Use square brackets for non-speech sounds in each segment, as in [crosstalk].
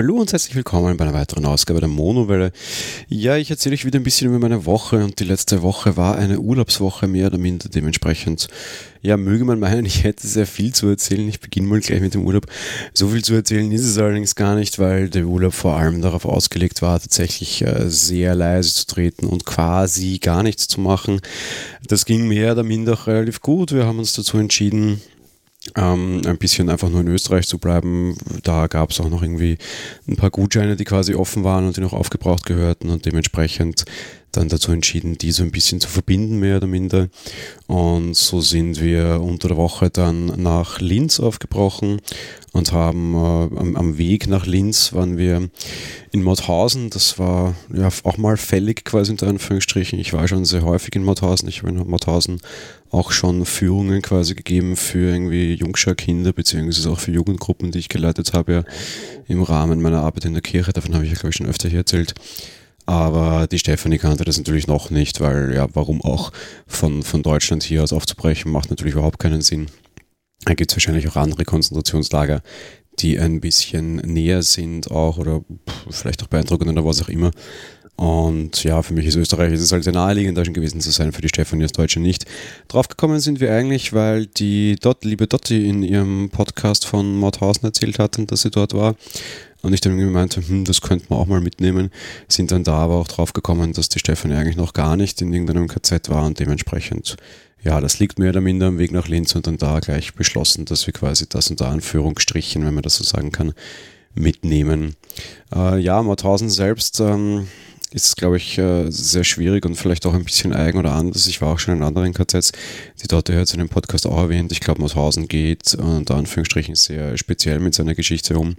Hallo und herzlich willkommen bei einer weiteren Ausgabe der Monowelle. Ja, ich erzähle euch wieder ein bisschen über meine Woche und die letzte Woche war eine Urlaubswoche mehr oder minder dementsprechend. Ja, möge man meinen, [laughs] ich hätte sehr viel zu erzählen. Ich beginne mal gleich mit dem Urlaub. So viel zu erzählen ist es allerdings gar nicht, weil der Urlaub vor allem darauf ausgelegt war, tatsächlich äh, sehr leise zu treten und quasi gar nichts zu machen. Das ging mehr oder minder relativ gut. Wir haben uns dazu entschieden, ähm, ein bisschen einfach nur in Österreich zu bleiben. Da gab es auch noch irgendwie ein paar Gutscheine, die quasi offen waren und die noch aufgebraucht gehörten und dementsprechend dann dazu entschieden, die so ein bisschen zu verbinden, mehr oder minder. Und so sind wir unter der Woche dann nach Linz aufgebrochen und haben äh, am, am, Weg nach Linz waren wir in Mauthausen. Das war ja auch mal fällig quasi unter Anführungsstrichen. Ich war schon sehr häufig in Mauthausen. Ich habe in Mauthausen auch schon Führungen quasi gegeben für irgendwie Jungschar-Kinder beziehungsweise auch für Jugendgruppen, die ich geleitet habe ja im Rahmen meiner Arbeit in der Kirche. Davon habe ich ja glaube ich schon öfter hier erzählt. Aber die Stefanie kannte das natürlich noch nicht, weil ja, warum auch von, von Deutschland hier aus aufzubrechen, macht natürlich überhaupt keinen Sinn. Da gibt es wahrscheinlich auch andere Konzentrationslager, die ein bisschen näher sind auch oder vielleicht auch beeindruckender oder was auch immer. Und ja, für mich ist Österreich ist es halt sehr naheliegend, da schon gewesen zu sein, für die Stefanie als Deutsche nicht. Draufgekommen sind wir eigentlich, weil die Dot, liebe Dotti in ihrem Podcast von Mauthausen erzählt hat, dass sie dort war. Und ich dann irgendwie meinte, hm, das könnte man auch mal mitnehmen. Sind dann da aber auch draufgekommen, dass die Stefanie eigentlich noch gar nicht in irgendeinem KZ war und dementsprechend ja, das liegt mehr oder minder am Weg nach Linz und dann da gleich beschlossen, dass wir quasi das unter Anführungsstrichen, wenn man das so sagen kann, mitnehmen. Äh, ja, Mauthausen selbst ähm, ist, glaube ich, äh, sehr schwierig und vielleicht auch ein bisschen eigen oder anders. Ich war auch schon in anderen KZs, die dort hört in dem Podcast auch erwähnt. Ich glaube, Mauthausen geht äh, unter Anführungsstrichen sehr speziell mit seiner Geschichte um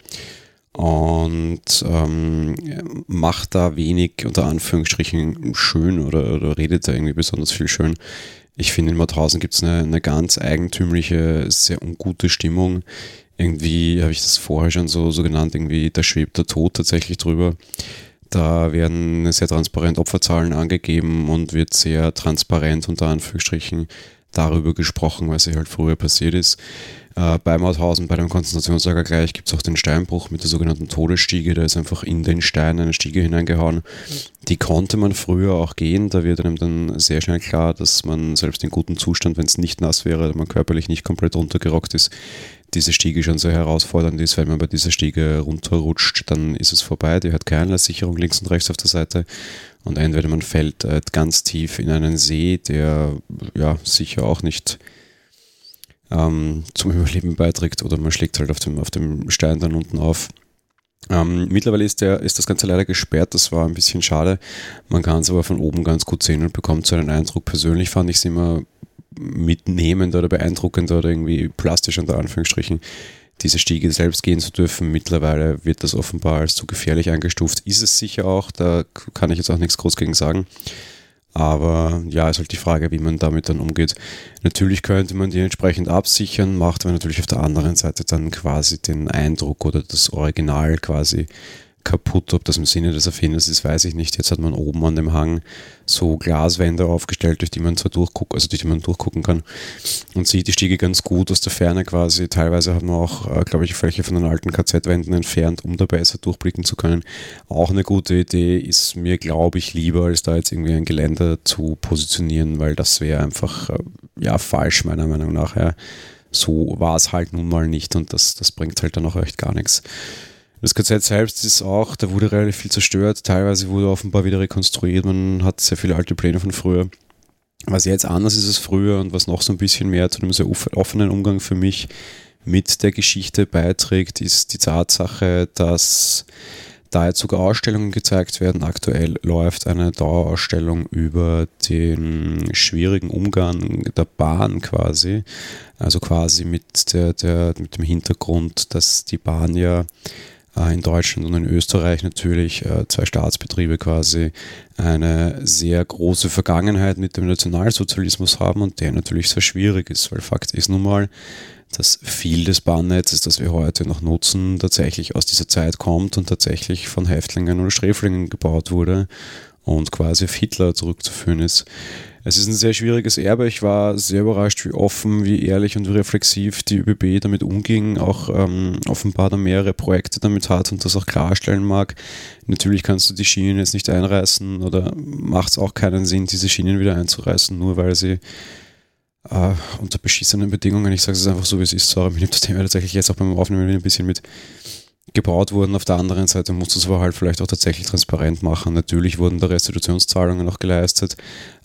und ähm, macht da wenig unter Anführungsstrichen schön oder, oder redet da irgendwie besonders viel schön. Ich finde, in Mauthausen gibt es eine, eine ganz eigentümliche, sehr ungute Stimmung. Irgendwie habe ich das vorher schon so, so genannt, irgendwie da schwebt der Tod tatsächlich drüber. Da werden sehr transparent Opferzahlen angegeben und wird sehr transparent unter Anführungsstrichen darüber gesprochen, was hier halt früher passiert ist. Äh, bei Mauthausen, bei dem Konzentrationslager gleich, gibt es auch den Steinbruch mit der sogenannten Todesstiege. Da ist einfach in den Stein eine Stiege hineingehauen. Die konnte man früher auch gehen. Da wird einem dann sehr schnell klar, dass man selbst in gutem Zustand, wenn es nicht nass wäre, man körperlich nicht komplett runtergerockt ist, diese Stiege schon sehr herausfordernd ist. Wenn man bei dieser Stiege runterrutscht, dann ist es vorbei. Die hat keinerlei Sicherung links und rechts auf der Seite. Und entweder man fällt äh, ganz tief in einen See, der ja sicher auch nicht ähm, zum Überleben beiträgt, oder man schlägt halt auf dem, auf dem Stein dann unten auf. Ähm, mittlerweile ist, der, ist das Ganze leider gesperrt, das war ein bisschen schade. Man kann es aber von oben ganz gut sehen und bekommt so einen Eindruck. Persönlich fand ich es immer mitnehmend oder beeindruckend oder irgendwie plastisch unter Anführungsstrichen, diese Stiege selbst gehen zu dürfen. Mittlerweile wird das offenbar als zu gefährlich eingestuft. Ist es sicher auch, da kann ich jetzt auch nichts groß gegen sagen. Aber ja, ist halt die Frage, wie man damit dann umgeht. Natürlich könnte man die entsprechend absichern, macht aber natürlich auf der anderen Seite dann quasi den Eindruck oder das Original quasi kaputt. Ob das im Sinne des Erfinders ist, weiß ich nicht. Jetzt hat man oben an dem Hang so Glaswände aufgestellt, durch die man zwar durchgucken, also durch die man durchgucken kann und sieht die Stiege ganz gut aus der Ferne quasi. Teilweise hat man auch, äh, glaube ich, welche von den alten KZ-Wänden entfernt, um da besser durchblicken zu können. Auch eine gute Idee ist mir, glaube ich, lieber, als da jetzt irgendwie ein Geländer zu positionieren, weil das wäre einfach äh, ja falsch meiner Meinung nach. Ja. So war es halt nun mal nicht und das, das bringt halt dann auch echt gar nichts. Das KZ selbst ist auch, da wurde relativ viel zerstört, teilweise wurde offenbar wieder rekonstruiert, man hat sehr viele alte Pläne von früher. Was jetzt anders ist als früher und was noch so ein bisschen mehr zu einem sehr offenen Umgang für mich mit der Geschichte beiträgt, ist die Tatsache, dass da jetzt sogar Ausstellungen gezeigt werden. Aktuell läuft eine Dauerausstellung über den schwierigen Umgang der Bahn quasi. Also quasi mit, der, der, mit dem Hintergrund, dass die Bahn ja in Deutschland und in Österreich natürlich äh, zwei Staatsbetriebe quasi eine sehr große Vergangenheit mit dem Nationalsozialismus haben und der natürlich sehr schwierig ist, weil Fakt ist nun mal, dass viel des Bahnnetzes, das wir heute noch nutzen, tatsächlich aus dieser Zeit kommt und tatsächlich von Häftlingen oder Sträflingen gebaut wurde und quasi auf Hitler zurückzuführen ist. Es ist ein sehr schwieriges Erbe. Ich war sehr überrascht, wie offen, wie ehrlich und wie reflexiv die ÖBB damit umging, auch ähm, offenbar da mehrere Projekte damit hat und das auch klarstellen mag. Natürlich kannst du die Schienen jetzt nicht einreißen oder macht es auch keinen Sinn, diese Schienen wieder einzureißen, nur weil sie äh, unter beschissenen Bedingungen, ich sage es einfach so, wie es ist, sorry, mir nimmt das Thema tatsächlich jetzt auch beim Aufnehmen ein bisschen mit gebaut wurden. Auf der anderen Seite musst du es aber halt vielleicht auch tatsächlich transparent machen. Natürlich wurden da Restitutionszahlungen auch geleistet,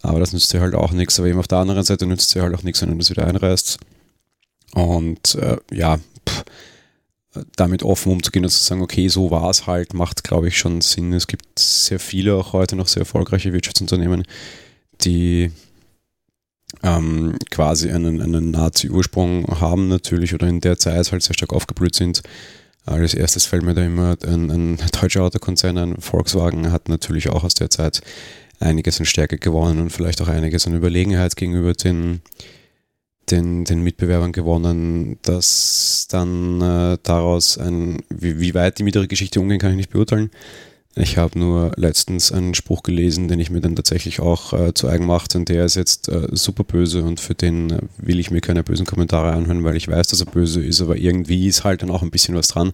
aber das nützt dir halt auch nichts. Aber eben auf der anderen Seite nützt dir halt auch nichts, wenn du das wieder einreißt. Und äh, ja, pff, damit offen umzugehen und zu sagen, okay, so war es halt, macht, glaube ich, schon Sinn. Es gibt sehr viele, auch heute noch sehr erfolgreiche Wirtschaftsunternehmen, die ähm, quasi einen, einen Nazi-Ursprung haben natürlich oder in der Zeit halt sehr stark aufgeblüht sind als erstes fällt mir da immer ein, ein deutscher Autokonzern, ein Volkswagen, hat natürlich auch aus der Zeit einiges an Stärke gewonnen und vielleicht auch einiges an Überlegenheit gegenüber den, den, den Mitbewerbern gewonnen, dass dann äh, daraus ein, wie, wie weit die mit ihrer Geschichte umgehen, kann ich nicht beurteilen. Ich habe nur letztens einen Spruch gelesen, den ich mir dann tatsächlich auch äh, zu eigen machte und der ist jetzt äh, super böse und für den äh, will ich mir keine bösen Kommentare anhören, weil ich weiß, dass er böse ist, aber irgendwie ist halt dann auch ein bisschen was dran,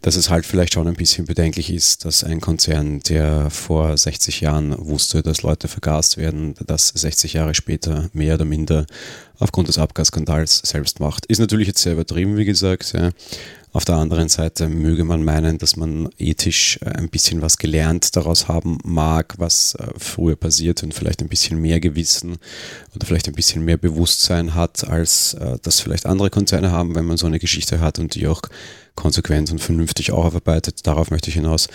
dass es halt vielleicht schon ein bisschen bedenklich ist, dass ein Konzern, der vor 60 Jahren wusste, dass Leute vergast werden, das 60 Jahre später mehr oder minder aufgrund des Abgasskandals selbst macht. Ist natürlich jetzt sehr übertrieben, wie gesagt, ja. Auf der anderen Seite möge man meinen, dass man ethisch äh, ein bisschen was gelernt daraus haben mag, was äh, früher passiert und vielleicht ein bisschen mehr Gewissen oder vielleicht ein bisschen mehr Bewusstsein hat, als äh, das vielleicht andere Konzerne haben, wenn man so eine Geschichte hat und die auch konsequent und vernünftig aufarbeitet. Darauf möchte ich hinaus.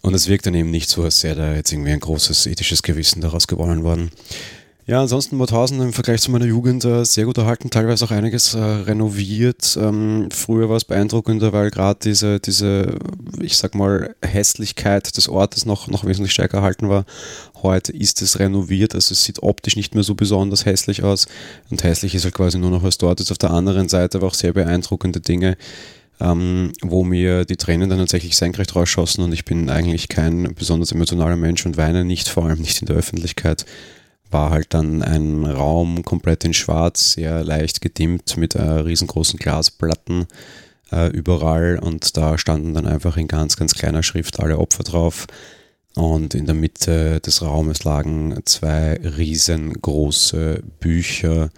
Und es wirkt dann eben nicht so, als wäre da jetzt irgendwie ein großes ethisches Gewissen daraus gewonnen worden. Ja, ansonsten Mauthausen im Vergleich zu meiner Jugend äh, sehr gut erhalten, teilweise auch einiges äh, renoviert. Ähm, früher war es beeindruckender, weil gerade diese, diese, ich sag mal, Hässlichkeit des Ortes noch, noch wesentlich stärker erhalten war. Heute ist es renoviert, also es sieht optisch nicht mehr so besonders hässlich aus. Und hässlich ist halt quasi nur noch was dort ist. Auf der anderen Seite aber auch sehr beeindruckende Dinge, ähm, wo mir die Tränen dann tatsächlich senkrecht rausschossen und ich bin eigentlich kein besonders emotionaler Mensch und weine nicht, vor allem nicht in der Öffentlichkeit war halt dann ein Raum komplett in schwarz, sehr leicht gedimmt mit äh, riesengroßen Glasplatten äh, überall und da standen dann einfach in ganz, ganz kleiner Schrift alle Opfer drauf. Und in der Mitte des Raumes lagen zwei riesengroße Bücher,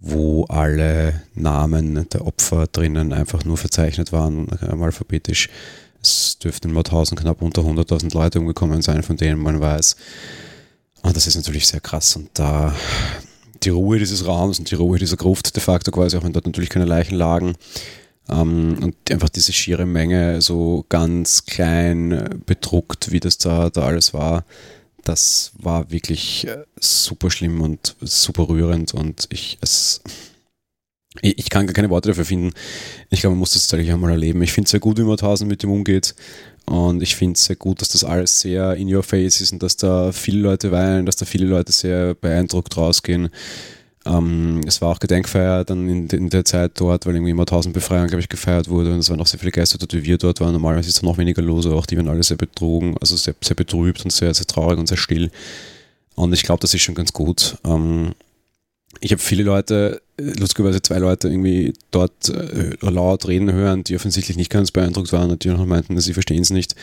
wo alle Namen der Opfer drinnen einfach nur verzeichnet waren, äh, alphabetisch. Es dürften in Mauthausen knapp unter 100.000 Leute umgekommen sein, von denen man weiß, und das ist natürlich sehr krass. Und da die Ruhe dieses Raums und die Ruhe dieser Gruft de facto quasi, auch wenn dort natürlich keine Leichen lagen, ähm, und einfach diese schiere Menge so ganz klein bedruckt, wie das da, da alles war, das war wirklich äh, super schlimm und super rührend und ich es ich kann gar keine Worte dafür finden. Ich glaube, man muss das tatsächlich einmal erleben. Ich finde es sehr gut, wie Mauthausen mit dem umgeht. Und ich finde es sehr gut, dass das alles sehr in your face ist und dass da viele Leute weinen, dass da viele Leute sehr beeindruckt rausgehen. Ähm, es war auch Gedenkfeier dann in, in, der Zeit dort, weil irgendwie immer 1000 Befreiungen, glaube ich, gefeiert wurde und es waren auch sehr viele Geister dort, wie wir dort waren. Normalerweise ist da noch weniger los, aber auch die waren alle sehr betrogen, also sehr, sehr betrübt und sehr, sehr traurig und sehr still. Und ich glaube, das ist schon ganz gut. Ähm, ich habe viele Leute, lustigerweise zwei Leute irgendwie dort äh, laut reden hören, die offensichtlich nicht ganz beeindruckt waren und die noch meinten, dass sie verstehen es nicht,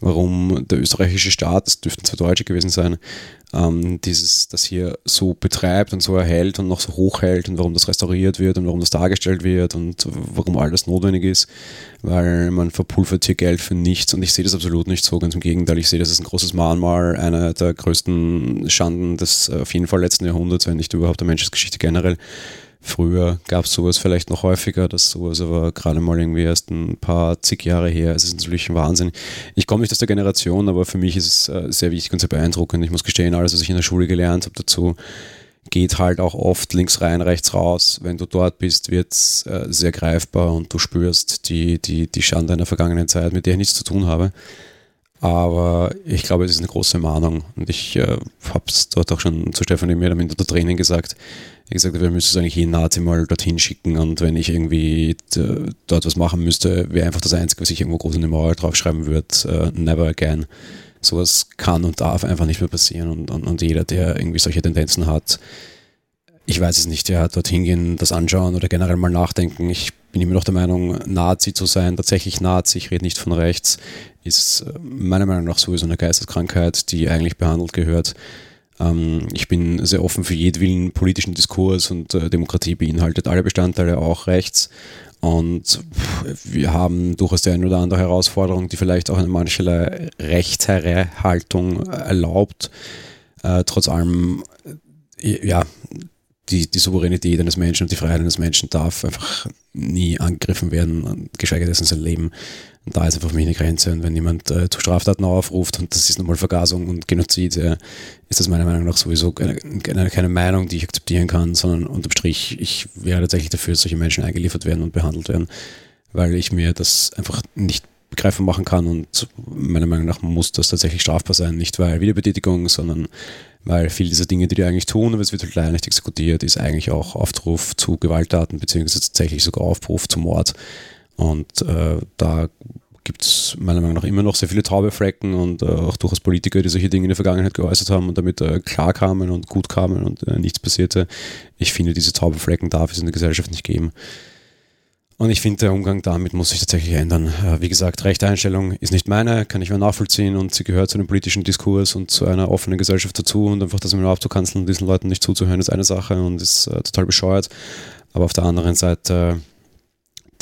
warum der österreichische Staat, das dürften zwei Deutsche gewesen sein, ähm, dieses, das hier so betreibt und so erhält und noch so hochhält und warum das restauriert wird und warum das dargestellt wird und warum alles notwendig ist, weil man verpulvert hier Geld für nichts und ich sehe das absolut nicht so, ganz im Gegenteil, ich sehe das als ein großes Mahnmal, einer der größten Schanden des äh, auf jeden Fall letzten Jahrhunderts, wenn nicht überhaupt der Menschheitsgeschichte generell. Früher gab es sowas vielleicht noch häufiger, das sowas aber gerade mal irgendwie erst ein paar zig Jahre her. Es ist natürlich ein Wahnsinn. Ich komme nicht aus der Generation, aber für mich ist es äh, sehr wichtig und sehr beeindruckend. Ich muss gestehen, alles, was ich in der Schule gelernt habe dazu, geht halt auch oft links rein, rechts raus. Wenn du dort bist, wird es äh, sehr greifbar und du spürst die, die, die Schande einer vergangenen Zeit, mit der ich nichts zu tun habe. Aber ich glaube, es ist eine große Mahnung. Und ich äh, habe es dort auch schon zu Stefanie oder minder der Training gesagt. Ich gesagt, wir müssen es eigentlich jeden Nazi mal dorthin schicken. Und wenn ich irgendwie dort was machen müsste, wäre einfach das Einzige, was ich irgendwo groß in die Mauer draufschreiben würde, uh, never again. sowas kann und darf einfach nicht mehr passieren und, und, und jeder, der irgendwie solche Tendenzen hat, ich weiß es nicht, ja, dorthin gehen, das anschauen oder generell mal nachdenken. Ich bin immer noch der Meinung, Nazi zu sein, tatsächlich Nazi, ich rede nicht von rechts, ist äh, meiner Meinung nach sowieso eine Geisteskrankheit, die eigentlich behandelt gehört. Ähm, ich bin sehr offen für jedwillen politischen Diskurs und äh, Demokratie beinhaltet alle Bestandteile, auch rechts. Und wir haben durchaus die eine oder andere Herausforderung, die vielleicht auch eine mancherlei Rechtsherrhaltung erlaubt. Äh, trotz allem, ja, die, die Souveränität eines Menschen und die Freiheit eines Menschen darf einfach nie angegriffen werden, geschweige dessen sein Leben. Und da ist einfach für mich eine Grenze. Und wenn jemand äh, zu Straftaten aufruft und das ist nochmal Vergasung und Genozid, äh, ist das meiner Meinung nach sowieso keine, keine, Meinung, die ich akzeptieren kann, sondern unterm Strich, ich wäre tatsächlich dafür, dass solche Menschen eingeliefert werden und behandelt werden, weil ich mir das einfach nicht begreifbar machen kann und meiner Meinung nach muss das tatsächlich strafbar sein, nicht weil Wiederbetätigung, sondern weil viele dieser Dinge, die die eigentlich tun, aber es wird halt leider nicht exekutiert, ist eigentlich auch Aufruf zu Gewalttaten, beziehungsweise tatsächlich sogar Aufruf zu Mord. Und äh, da gibt es meiner Meinung nach immer noch sehr viele taube Flecken und äh, auch durchaus Politiker, die solche Dinge in der Vergangenheit geäußert haben und damit äh, klar kamen und gut kamen und äh, nichts passierte. Ich finde, diese taube Flecken darf es in der Gesellschaft nicht geben. Und ich finde, der Umgang damit muss sich tatsächlich ändern. Äh, wie gesagt, rechte Einstellung ist nicht meine, kann ich mehr nachvollziehen und sie gehört zu dem politischen Diskurs und zu einer offenen Gesellschaft dazu und einfach das immer abzukanzeln und diesen Leuten nicht zuzuhören, ist eine Sache und ist äh, total bescheuert. Aber auf der anderen Seite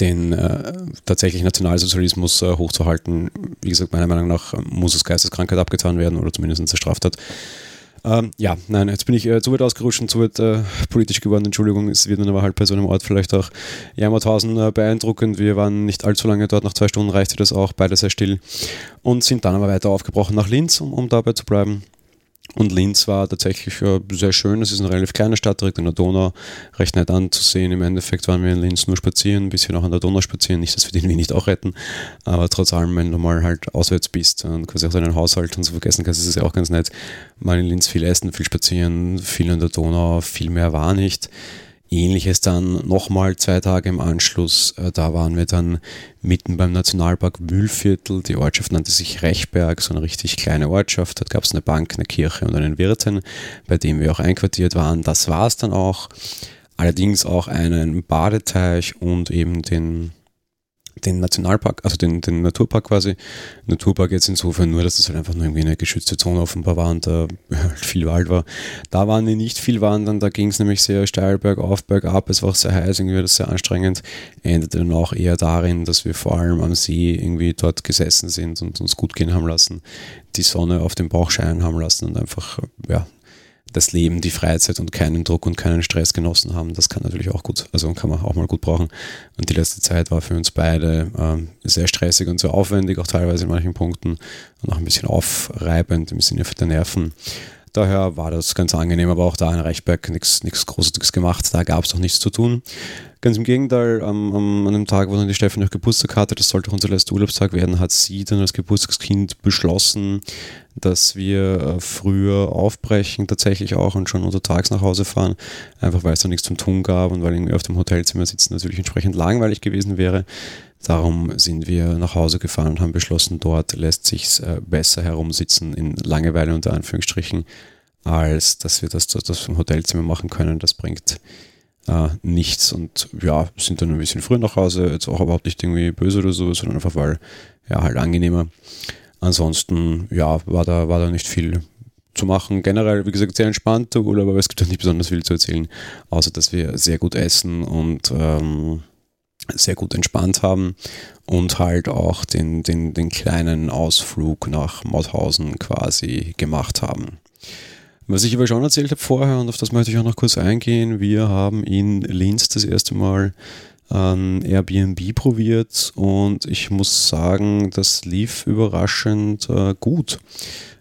den äh, tatsächlich Nationalsozialismus äh, hochzuhalten, wie gesagt, meiner Meinung nach muss es Geisteskrankheit abgetan werden oder zumindest eine Straftat. Ähm, ja, nein, jetzt bin ich äh, zu weit ausgerutscht und zu weit äh, politisch geworden. Entschuldigung, es wird dann aber halt bei so einem Ort vielleicht auch ja, Mauthausen äh, beeindruckend. Wir waren nicht allzu lange dort, nach zwei Stunden reichte das auch, beide sehr still und sind dann aber weiter aufgebrochen nach Linz, um, um dabei zu bleiben. Und Linz war tatsächlich äh, sehr schön. Es ist eine relativ kleine Stadt, direkt an der Donau, recht nett anzusehen. Im Endeffekt waren wir in Linz nur spazieren, ein bisschen auch an der Donau spazieren. Nicht, dass wir den irgendwie nicht auch retten, aber trotz allem, wenn du mal halt auswärts bist und quasi auch deinen Haushalt und so vergessen kannst, ist es ja auch ganz nett. Mal in Linz viel essen, viel spazieren, viel an der Donau, viel mehr war nicht. Ähnliches dann nochmal zwei Tage im Anschluss. Äh, da waren wir dann mitten beim Nationalpark Wühlviertel. Die Ortschaft nannte sich Rechberg, so eine richtig kleine Ortschaft. Dort gab es eine Bank, eine Kirche und einen Wirten, bei dem wir auch einquartiert waren. Das war es dann auch. Allerdings auch einen Badeteich und eben den den Nationalpark, also den, den Naturpark quasi. Naturpark jetzt insofern nur, dass das halt einfach nur irgendwie eine geschützte Zone offenbar war und da [laughs] halt viel Wald war. Da waren wir nicht viel wandern, da ging es nämlich sehr steil bergauf, bergab, es war auch sehr heiß, irgendwie war das sehr anstrengend. Endete dann auch eher darin, dass wir vor allem am See irgendwie dort gesessen sind und uns gut gehen haben lassen, die Sonne auf den Bauch scheinen haben lassen und einfach, ja, das Leben, die Freizeit und keinen Druck und keinen Stress genossen haben. Das kann natürlich auch gut, also kann man auch mal gut brauchen. Und die letzte Zeit war für uns beide ähm, sehr stressig und sehr aufwendig, auch teilweise in manchen Punkten und auch ein bisschen aufreibend im Sinne der Nerven. Daher war das ganz angenehm, aber auch da in Reichberg nichts Großartiges gemacht. Da gab es auch nichts zu tun. Ganz im Gegenteil, am, am, an dem Tag, wo dann die Steffi noch Geburtstag hatte, das sollte auch unser letzter Urlaubstag werden, hat sie dann als Geburtstagskind beschlossen, dass wir äh, früher aufbrechen, tatsächlich auch und schon untertags nach Hause fahren, einfach weil es da nichts zum Tun gab und weil irgendwie auf dem Hotelzimmer sitzen natürlich entsprechend langweilig gewesen wäre. Darum sind wir nach Hause gefahren und haben beschlossen, dort lässt sich äh, besser herumsitzen in Langeweile unter Anführungsstrichen, als dass wir das, das vom Hotelzimmer machen können. Das bringt äh, nichts und ja, sind dann ein bisschen früher nach Hause, jetzt auch überhaupt nicht irgendwie böse oder so, sondern einfach weil, ja, halt angenehmer. Ansonsten, ja, war da, war da nicht viel zu machen. Generell, wie gesagt, sehr entspannter Urlaub, aber es gibt auch nicht besonders viel zu erzählen, außer dass wir sehr gut essen und ähm, sehr gut entspannt haben und halt auch den, den, den kleinen Ausflug nach Mauthausen quasi gemacht haben. Was ich aber schon erzählt habe vorher und auf das möchte ich auch noch kurz eingehen, wir haben in Linz das erste Mal ähm, Airbnb probiert und ich muss sagen, das lief überraschend äh, gut.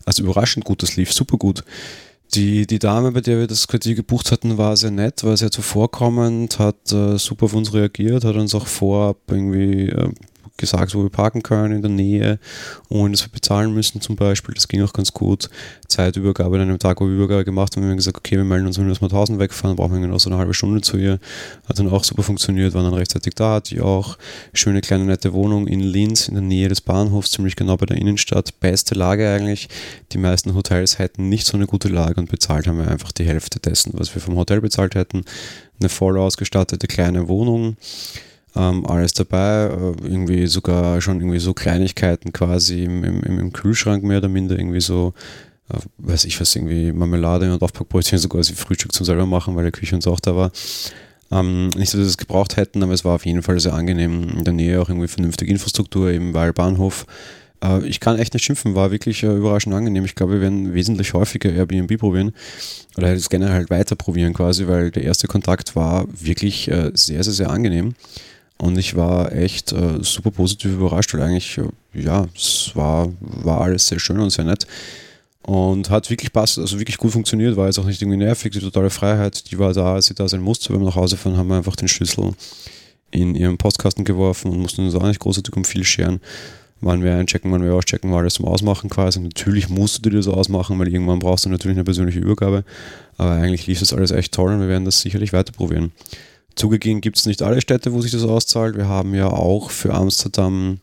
Also überraschend gut, das lief super gut. Die, die Dame, bei der wir das Quartier gebucht hatten, war sehr nett, war sehr zuvorkommend, hat äh, super auf uns reagiert, hat uns auch vorab irgendwie äh, gesagt, wo wir parken können in der Nähe, ohne dass wir bezahlen müssen zum Beispiel. Das ging auch ganz gut. Zeitübergabe an einem Tag, wo wir Übergabe gemacht haben, haben wir gesagt, okay, wir melden uns, wenn wir das mal 1000 wegfahren, brauchen wir genau so eine halbe Stunde zu ihr. Hat dann auch super funktioniert, waren dann rechtzeitig da, hat die auch schöne kleine nette Wohnung in Linz in der Nähe des Bahnhofs, ziemlich genau bei der Innenstadt. Beste Lage eigentlich. Die meisten Hotels hätten nicht so eine gute Lage und bezahlt haben wir einfach die Hälfte dessen, was wir vom Hotel bezahlt hätten. Eine voll ausgestattete kleine Wohnung ähm, alles dabei, äh, irgendwie sogar schon irgendwie so Kleinigkeiten quasi im, im, im Kühlschrank mehr oder minder, irgendwie so, äh, weiß ich was, irgendwie Marmelade und Aufpackbrötchen sogar als Frühstück zum selber machen, weil der Küche uns auch da war. Ähm, nicht, dass wir es gebraucht hätten, aber es war auf jeden Fall sehr angenehm. In der Nähe auch irgendwie vernünftige Infrastruktur, eben weil Bahnhof. Äh, ich kann echt nicht schimpfen, war wirklich äh, überraschend angenehm. Ich glaube, wir werden wesentlich häufiger Airbnb probieren oder es generell halt weiter probieren quasi, weil der erste Kontakt war wirklich äh, sehr, sehr, sehr angenehm. Und ich war echt äh, super positiv überrascht, weil eigentlich, äh, ja, es war, war alles sehr schön und sehr nett. Und hat wirklich passt, also wirklich gut funktioniert, war jetzt auch nicht irgendwie nervig, die totale Freiheit, die war da, als sie da sein musste. Wenn wir nach Hause fahren, haben wir einfach den Schlüssel in ihren Postkasten geworfen und mussten uns auch nicht großartig um viel scheren. Wann wir einchecken, wann wir auschecken, war alles zum Ausmachen quasi. Natürlich musst du dir das ausmachen, weil irgendwann brauchst du natürlich eine persönliche Übergabe. Aber eigentlich lief das alles echt toll und wir werden das sicherlich weiter probieren. Zugegeben gibt es nicht alle Städte, wo sich das auszahlt. Wir haben ja auch für Amsterdam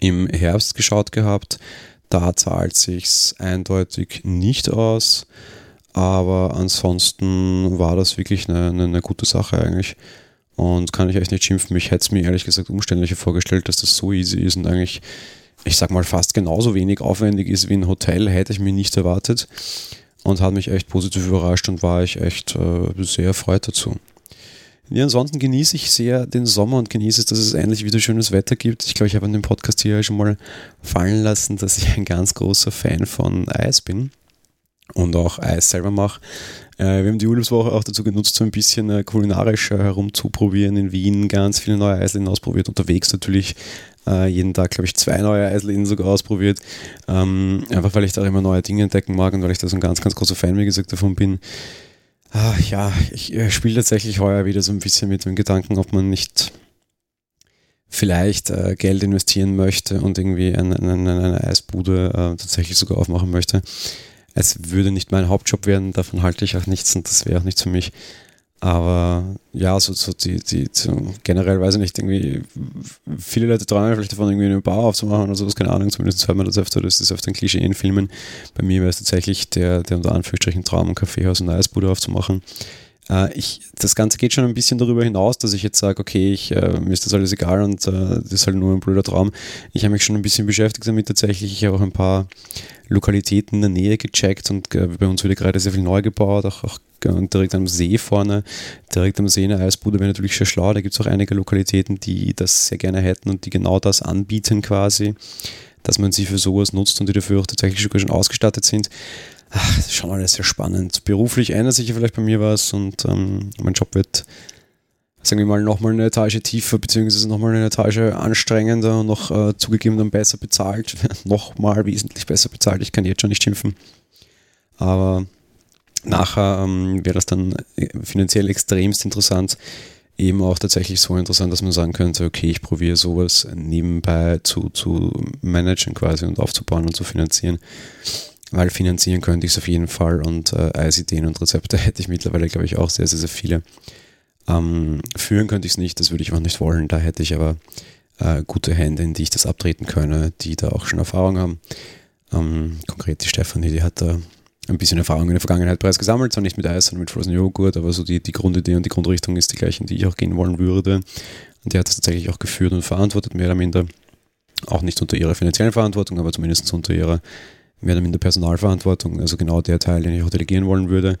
im Herbst geschaut gehabt. Da zahlt sich eindeutig nicht aus. Aber ansonsten war das wirklich eine, eine, eine, gute Sache eigentlich. Und kann ich echt nicht schimpfen. Ich hätte es mir ehrlich gesagt umständlicher vorgestellt, dass das so easy ist und eigentlich, ich sag mal, fast genauso wenig aufwendig ist wie ein Hotel, hätte ich mir nicht erwartet. Und hat mich echt positiv überrascht und war ich echt äh, sehr erfreut dazu. Ja, ansonsten genieße ich sehr den Sommer und genieße es, dass es endlich wieder schönes Wetter gibt. Ich glaube, ich habe an dem Podcast hier schon mal fallen lassen, dass ich ein ganz großer Fan von Eis bin und auch Eis selber mache. Äh, wir haben die Urlaubswoche auch dazu genutzt, so ein bisschen äh, kulinarisch äh, herumzuprobieren in Wien, ganz viele neue Eisläden ausprobiert, unterwegs natürlich jeden Tag, glaube ich, zwei neue Eisläden sogar ausprobiert. Ähm, einfach weil ich da immer neue Dinge entdecken mag und weil ich da so ein ganz, ganz großer Fan, wie gesagt, davon bin. Ach, ja, ich spiele tatsächlich heuer wieder so ein bisschen mit dem Gedanken, ob man nicht vielleicht äh, Geld investieren möchte und irgendwie eine, eine, eine Eisbude äh, tatsächlich sogar aufmachen möchte. Es würde nicht mein Hauptjob werden, davon halte ich auch nichts und das wäre auch nichts für mich. Aber ja, so, so die, die so generell weiß ich nicht, irgendwie, viele Leute träumen vielleicht davon, irgendwie eine Bar aufzumachen oder sowas, keine Ahnung, zumindest hört man das öfter, das ist oft ein Klischee in Filmen. Bei mir wäre es tatsächlich der, der unter Anführungsstrichen Traum, ein Kaffeehaus und eine Eisbude aufzumachen. Äh, ich, das Ganze geht schon ein bisschen darüber hinaus, dass ich jetzt sage, okay, ich, äh, mir ist das alles egal und äh, das ist halt nur ein blöder Traum. Ich habe mich schon ein bisschen beschäftigt damit tatsächlich. Ich habe auch ein paar Lokalitäten in der Nähe gecheckt und äh, bei uns wird gerade sehr viel neu gebaut, auch, auch direkt am See vorne, direkt am See eine Eisbude wäre natürlich sehr schlau. Da gibt es auch einige Lokalitäten, die das sehr gerne hätten und die genau das anbieten quasi, dass man sie für sowas nutzt und die dafür auch tatsächlich schon ausgestattet sind. Ach, schon alles sehr spannend. Beruflich ändert sich ja vielleicht bei mir was und ähm, mein Job wird, sagen wir mal, nochmal eine Etage tiefer, beziehungsweise nochmal eine Etage anstrengender und noch äh, zugegeben dann besser bezahlt. [laughs] nochmal wesentlich besser bezahlt. Ich kann jetzt schon nicht schimpfen. Aber nachher ähm, wäre das dann äh, finanziell extremst interessant. Eben auch tatsächlich so interessant, dass man sagen könnte, okay, ich probiere sowas nebenbei zu, zu managen quasi und aufzubauen und zu finanzieren. Weil finanzieren könnte ich es auf jeden Fall und äh, Eisideen und Rezepte [laughs] hätte ich mittlerweile, glaube ich, auch sehr, sehr, sehr viele. Ähm, führen könnte ich es nicht, das würde ich auch nicht wollen. Da hätte ich aber äh, gute Hände, in die ich das abtreten könne, die da auch schon Erfahrung haben. Ähm, konkret die Stefanie, die hat da ein bisschen Erfahrung in der Vergangenheit bereits gesammelt, zwar nicht mit Eis, sondern mit Frozen Joghurt, aber so die, die Grundidee und die Grundrichtung ist die gleiche, in die ich auch gehen wollen würde. Und die hat das tatsächlich auch geführt und verantwortet, mehr oder minder. Auch nicht unter ihrer finanziellen Verantwortung, aber zumindest unter ihrer mehr oder minder Personalverantwortung, also genau der Teil, den ich auch delegieren wollen würde.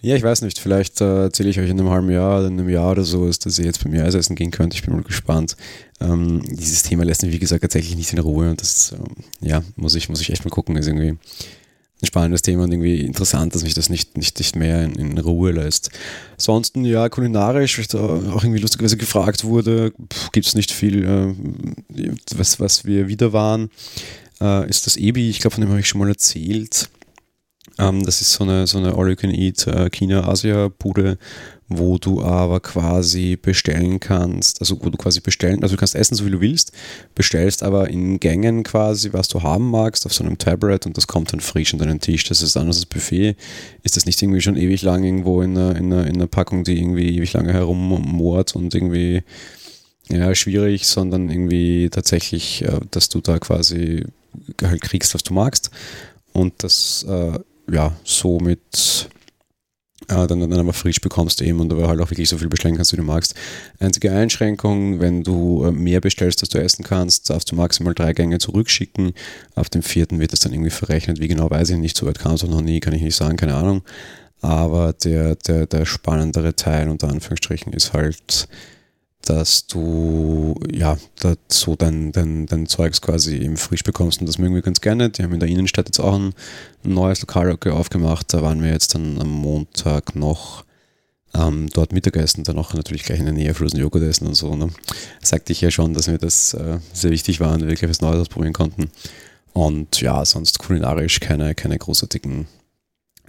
Ja, ich weiß nicht, vielleicht äh, erzähle ich euch in einem halben Jahr in einem Jahr oder so, dass ihr jetzt bei mir Eis essen gehen könnt. Ich bin mal gespannt. Ähm, dieses Thema lässt mich, wie gesagt, tatsächlich nicht in Ruhe und das, ähm, ja, muss ich, muss ich echt mal gucken. Ist irgendwie ein spannendes Thema und irgendwie interessant, dass mich das nicht, nicht, nicht mehr in, in Ruhe lässt. Ansonsten, ja, kulinarisch, ich da auch irgendwie lustigerweise gefragt wurde, gibt es nicht viel, äh, was, was wir wieder waren äh, ist das Ebi, ich glaube, von dem habe ich schon mal erzählt. Ähm, das ist so eine, so eine All-You-Can-Eat äh, China-Asia-Bude, wo du aber quasi bestellen kannst, also wo du quasi bestellen, also du kannst essen, so wie du willst, bestellst aber in Gängen quasi, was du haben magst, auf so einem Tablet und das kommt dann frisch an deinen Tisch. Das ist anders als Buffet. Ist das nicht irgendwie schon ewig lang irgendwo in einer, in einer, in einer Packung, die irgendwie ewig lange herummoort und irgendwie ja, schwierig, sondern irgendwie tatsächlich, äh, dass du da quasi halt kriegst, was du magst und das äh, ja so mit äh, dann, dann aber frisch bekommst eben und aber halt auch wirklich so viel bestellen kannst, wie du magst. Einzige Einschränkung, wenn du äh, mehr bestellst, als du essen kannst, darfst du maximal drei Gänge zurückschicken. Auf dem vierten wird das dann irgendwie verrechnet. Wie genau weiß ich nicht, so weit kam es auch noch nie, kann ich nicht sagen, keine Ahnung. Aber der, der, der spannendere Teil unter Anführungsstrichen ist halt, dass du ja so dein, dein, dein Zeugs quasi eben frisch bekommst und das mögen wir ganz gerne. Die haben in der Innenstadt jetzt auch ein neues Lokal aufgemacht. Da waren wir jetzt dann am Montag noch ähm, dort Mittagessen, dann auch natürlich gleich in der Nähe Frozen Joghurt essen und so. Ne? Sagte ich ja schon, dass mir das äh, sehr wichtig war und wir wirklich was Neues ausprobieren konnten. Und ja, sonst kulinarisch keine, keine großartigen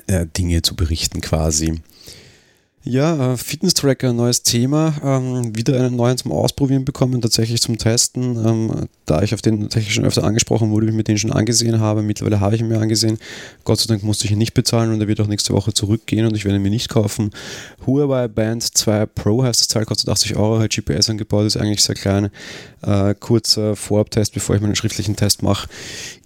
äh, Dinge zu berichten quasi. Ja, äh, Fitness-Tracker, neues Thema. Ähm, wieder einen neuen zum Ausprobieren bekommen, tatsächlich zum Testen. Ähm, da ich auf den tatsächlich schon öfter angesprochen wurde, ich mir den schon angesehen habe. Mittlerweile habe ich ihn mir angesehen. Gott sei Dank musste ich ihn nicht bezahlen und er wird auch nächste Woche zurückgehen und ich werde ihn mir nicht kaufen. Huawei Band 2 Pro heißt das Teil, kostet 80 Euro, hat GPS angebaut, ist eigentlich sehr klein. Äh, kurzer Vorabtest, bevor ich meinen schriftlichen Test mache.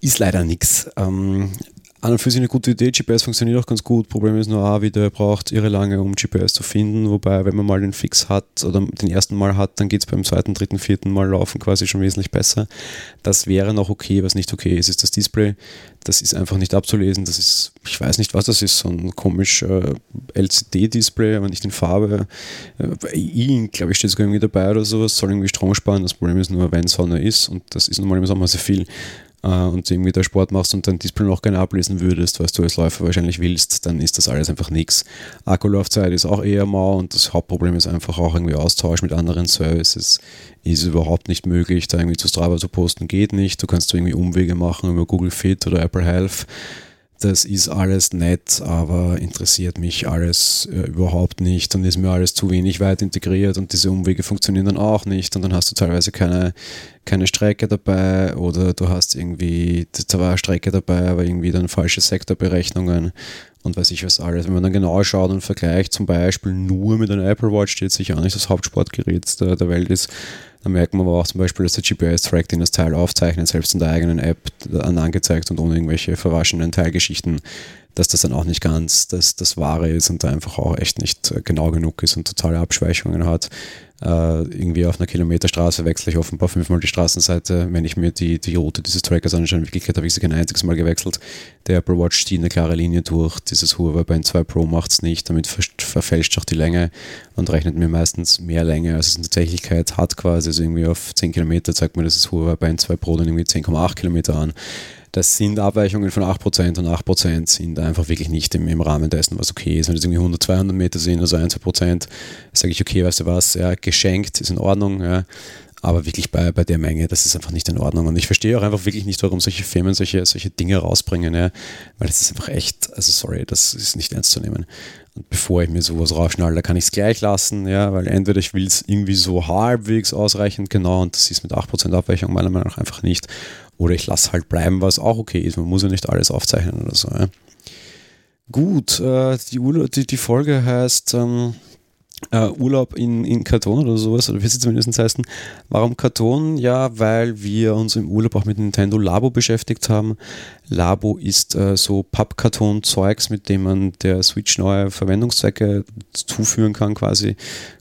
Ist leider nichts. Ähm, an und für sich eine gute Idee. GPS funktioniert auch ganz gut. Problem ist nur auch wieder, er braucht irre lange, um GPS zu finden. Wobei, wenn man mal den Fix hat oder den ersten Mal hat, dann geht es beim zweiten, dritten, vierten Mal laufen quasi schon wesentlich besser. Das wäre noch okay. Was nicht okay ist, ist das Display. Das ist einfach nicht abzulesen. Das ist, ich weiß nicht, was das ist, so ein komisch äh, LCD-Display, aber nicht in Farbe. Äh, I, glaube ich, steht sogar irgendwie dabei oder sowas. Soll irgendwie Strom sparen. Das Problem ist nur, wenn Sonne ist und das ist normal im Sommer sehr viel äh, und irgendwie da Sport machst und dein Display noch gerne ablesen würdest, was du als Läufer wahrscheinlich willst, dann ist das alles einfach nichts. Akkulaufzeit ist auch eher mau und das Hauptproblem ist einfach auch irgendwie Austausch mit anderen Services. Ist überhaupt nicht möglich, da irgendwie zu Strava zu posten, geht nicht. Du kannst irgendwie Umwege machen über Google Fit oder Apple Health das ist alles nett, aber interessiert mich alles äh, überhaupt nicht. Dann ist mir alles zu wenig weit integriert und diese Umwege funktionieren dann auch nicht. Und dann hast du teilweise keine, keine Strecke dabei oder du hast irgendwie zwar eine Strecke dabei, aber irgendwie dann falsche Sektorberechnungen und weiß ich was alles. Wenn man dann genau schaut und vergleicht, zum Beispiel nur mit einer Apple Watch, die jetzt sicher auch nicht das Hauptsportgerät der, der Welt ist, da merkt man aber auch zum Beispiel, dass der GPS-Track, den das Teil aufzeichnet, selbst in der eigenen App dann angezeigt und ohne irgendwelche verwaschenen Teilgeschichten, dass das dann auch nicht ganz das, das Wahre ist und da einfach auch echt nicht genau genug ist und totale Abschweichungen hat. Äh, irgendwie auf einer Kilometerstraße wechsle ich offenbar fünfmal die Straßenseite. Wenn ich mir die, die Route dieses Trackers anschaue, in Wirklichkeit habe ich sie kein einziges Mal gewechselt. Der Apple Watch zieht eine klare Linie durch. Dieses Huawei Band 2 Pro macht es nicht. Damit ver verfälscht auch die Länge und rechnet mir meistens mehr Länge, als es in Tatsächlichkeit hat quasi. Also irgendwie auf 10 Kilometer zeigt mir das Huawei Band 2 Pro dann irgendwie 10,8 Kilometer an. Das sind Abweichungen von 8% und 8% sind einfach wirklich nicht im, im Rahmen dessen, was okay ist. Wenn es irgendwie 100, 200 Meter sind, also 1, 2%, sage ich, okay, weißt du was, ja, geschenkt ist in Ordnung, ja, aber wirklich bei, bei der Menge, das ist einfach nicht in Ordnung. Und ich verstehe auch einfach wirklich nicht, warum solche Firmen solche, solche Dinge rausbringen, ja, weil das ist einfach echt, also sorry, das ist nicht ernst zu nehmen. Und bevor ich mir sowas rausschnalle, kann ich es gleich lassen, ja, weil entweder ich will es irgendwie so halbwegs ausreichend genau und das ist mit 8% Abweichung meiner Meinung nach einfach nicht. Oder ich lasse halt bleiben, was auch okay ist. Man muss ja nicht alles aufzeichnen oder so. Ja. Gut, äh, die, die, Folge heißt ähm, äh, Urlaub in, in Karton oder sowas, oder wie sie zumindest heißen. Warum Karton? Ja, weil wir uns im Urlaub auch mit Nintendo Labo beschäftigt haben. Labo ist äh, so Pappkarton-Zeugs, mit dem man der Switch neue Verwendungszwecke zuführen kann quasi.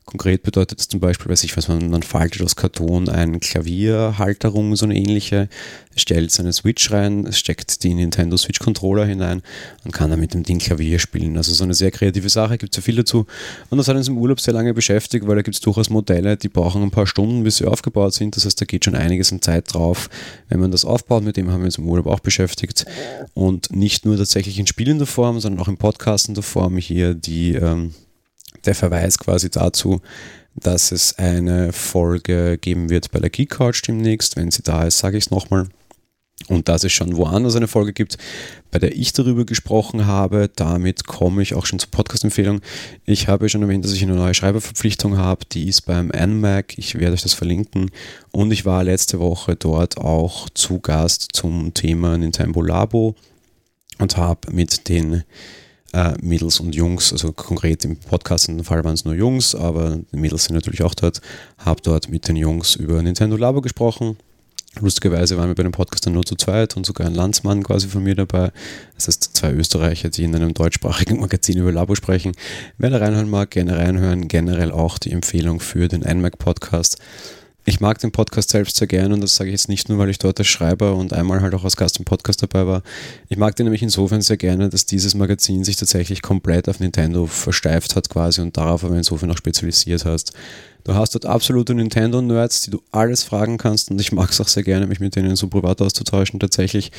Konkret bedeutet das zum Beispiel, weiß ich was, man, man faltet aus Karton eine Klavierhalterung, so eine ähnliche, stellt seine Switch rein, steckt die Nintendo Switch Controller hinein und kann dann mit dem Ding Klavier spielen. Also so eine sehr kreative Sache, gibt es ja viel dazu. Und das hat uns im Urlaub sehr lange beschäftigt, weil da gibt es durchaus Modelle, die brauchen ein paar Stunden, bis sie aufgebaut sind. Das heißt, da geht schon einiges an Zeit drauf, wenn man das aufbaut. Mit dem haben wir uns im Urlaub auch beschäftigt. Und nicht nur tatsächlich in spielender Form, sondern auch in der Form hier die ähm, der Verweis quasi dazu, dass es eine Folge geben wird bei der Geek Couch demnächst. Wenn sie da ist, sage ich es nochmal. Und dass es schon woanders eine Folge gibt, bei der ich darüber gesprochen habe, damit komme ich auch schon zur Podcast-Empfehlung. Ich habe schon erwähnt, dass ich eine neue Schreiberverpflichtung habe, die ist beim NMAC, ich werde euch das verlinken. Und ich war letzte Woche dort auch zu Gast zum Thema Nintendo Labo und habe mit den äh, Mädels und Jungs, also konkret im Podcast in dem Fall waren es nur Jungs, aber die Mädels sind natürlich auch dort, habe dort mit den Jungs über Nintendo Labo gesprochen Lustigerweise waren wir bei dem Podcast dann nur zu zweit und sogar ein Landsmann quasi von mir dabei. Das heißt, zwei Österreicher, die in einem deutschsprachigen [laughs] Magazin über Labo sprechen. Wer da reinhören mag, gerne reinhören. Generell auch die Empfehlung für den NMAC-Podcast. Ich mag den Podcast selbst sehr gerne und das sage ich jetzt nicht nur, weil ich dort als Schreiber und einmal halt auch als Gast im Podcast dabei war. Ich mag den nämlich insofern sehr gerne, dass dieses Magazin sich tatsächlich komplett auf Nintendo versteift hat quasi und darauf aber insofern auch spezialisiert hast. Du hast dort absolute Nintendo-Nerds, die du alles fragen kannst und ich mag es auch sehr gerne, mich mit denen so privat auszutauschen tatsächlich,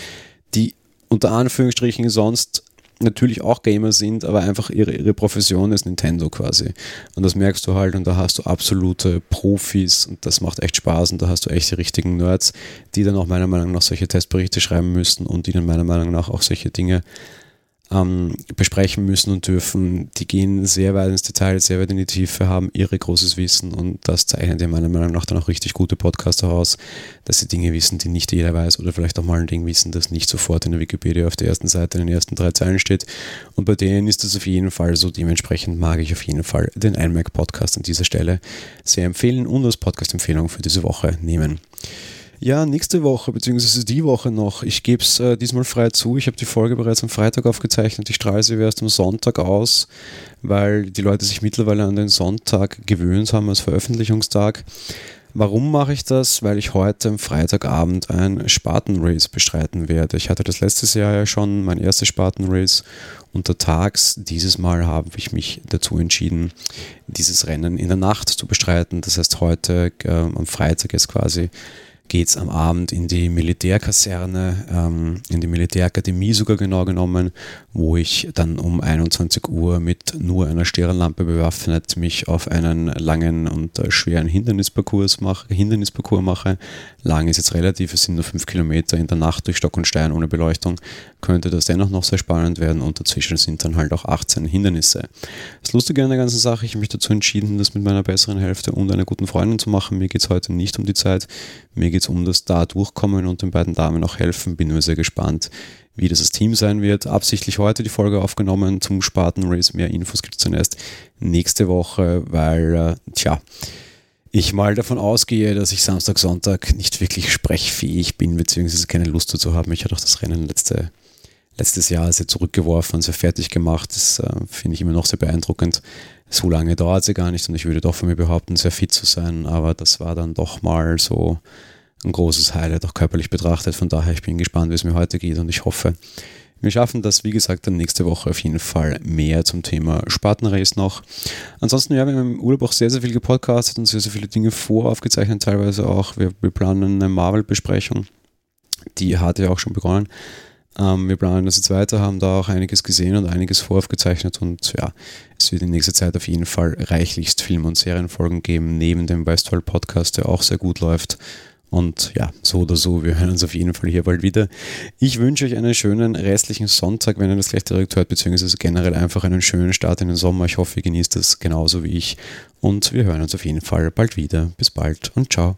die unter Anführungsstrichen sonst natürlich auch Gamer sind, aber einfach ihre, ihre Profession ist Nintendo quasi. Und das merkst du halt und da hast du absolute Profis und das macht echt Spaß und da hast du echt die richtigen Nerds, die dann auch meiner Meinung nach solche Testberichte schreiben müssen und die dann meiner Meinung nach auch solche Dinge ähm, besprechen müssen und dürfen. Die gehen sehr weit ins Detail, sehr weit in die Tiefe, haben ihre großes Wissen und das zeichnet ja meiner Meinung nach dann auch richtig gute Podcaster aus, dass sie Dinge wissen, die nicht jeder weiß oder vielleicht auch mal ein Ding wissen, das nicht sofort in der Wikipedia auf der ersten Seite in den ersten drei Zeilen steht. Und bei denen ist das auf jeden Fall so. Dementsprechend mag ich auf jeden Fall den iMac Podcast an dieser Stelle sehr empfehlen und als Podcast-Empfehlung für diese Woche nehmen. Ja, nächste Woche, beziehungsweise die Woche noch. Ich gebe es äh, diesmal frei zu. Ich habe die Folge bereits am Freitag aufgezeichnet. Ich strahle sie erst am Sonntag aus, weil die Leute sich mittlerweile an den Sonntag gewöhnt haben als Veröffentlichungstag. Warum mache ich das? Weil ich heute am Freitagabend ein Spartan-Race bestreiten werde. Ich hatte das letztes Jahr ja schon, mein erstes Spartan-Race untertags. Dieses Mal habe ich mich dazu entschieden, dieses Rennen in der Nacht zu bestreiten. Das heißt, heute äh, am Freitag ist quasi geht es am Abend in die Militärkaserne, ähm, in die Militärakademie sogar genau genommen, wo ich dann um 21 Uhr mit nur einer Stirnlampe bewaffnet mich auf einen langen und äh, schweren Hindernisparcours mache, Hindernisparcours mache. Lang ist jetzt relativ, es sind nur fünf Kilometer in der Nacht durch Stock und Stein ohne Beleuchtung, könnte das dennoch noch sehr spannend werden und dazwischen sind dann halt auch 18 Hindernisse. Das Lustige an der ganzen Sache, ich habe mich dazu entschieden, das mit meiner besseren Hälfte und einer guten Freundin zu machen. Mir geht es heute nicht um die Zeit, mir geht es um das da durchkommen und den beiden Damen auch helfen. Bin nur sehr gespannt, wie das, Team sein wird. Absichtlich heute die Folge aufgenommen zum Spartan Race. Mehr Infos gibt es zunächst nächste Woche, weil, äh, tja, ich mal davon ausgehe, dass ich Samstag, Sonntag nicht wirklich sprechfähig bin, beziehungsweise keine Lust dazu habe. Ich hatte auch das Rennen letzte, letztes Jahr sehr zurückgeworfen, sehr fertig gemacht. Das äh, finde ich immer noch sehr beeindruckend. So lange dauert sie gar nicht und ich würde doch von mir behaupten, sehr fit zu sein, aber das war dann doch mal so ein großes Highlight, auch körperlich betrachtet. Von daher, ich bin gespannt, wie es mir heute geht und ich hoffe, wir schaffen das, wie gesagt, dann nächste Woche auf jeden Fall mehr zum Thema Spartanrace noch. Ansonsten, ja, wir haben im Urlaub auch sehr, sehr viel gepodcastet und sehr, sehr viele Dinge voraufgezeichnet, teilweise auch. Wir, wir planen eine Marvel-Besprechung. Die hat ja auch schon begonnen. Ähm, wir planen das jetzt weiter, haben da auch einiges gesehen und einiges voraufgezeichnet und ja, es wird in nächster Zeit auf jeden Fall reichlichst Film- und Serienfolgen geben, neben dem Westworld Podcast, der auch sehr gut läuft. Und ja, so oder so, wir hören uns auf jeden Fall hier bald wieder. Ich wünsche euch einen schönen restlichen Sonntag, wenn ihr das gleich direkt hört, beziehungsweise generell einfach einen schönen Start in den Sommer. Ich hoffe, ihr genießt es genauso wie ich. Und wir hören uns auf jeden Fall bald wieder. Bis bald und ciao.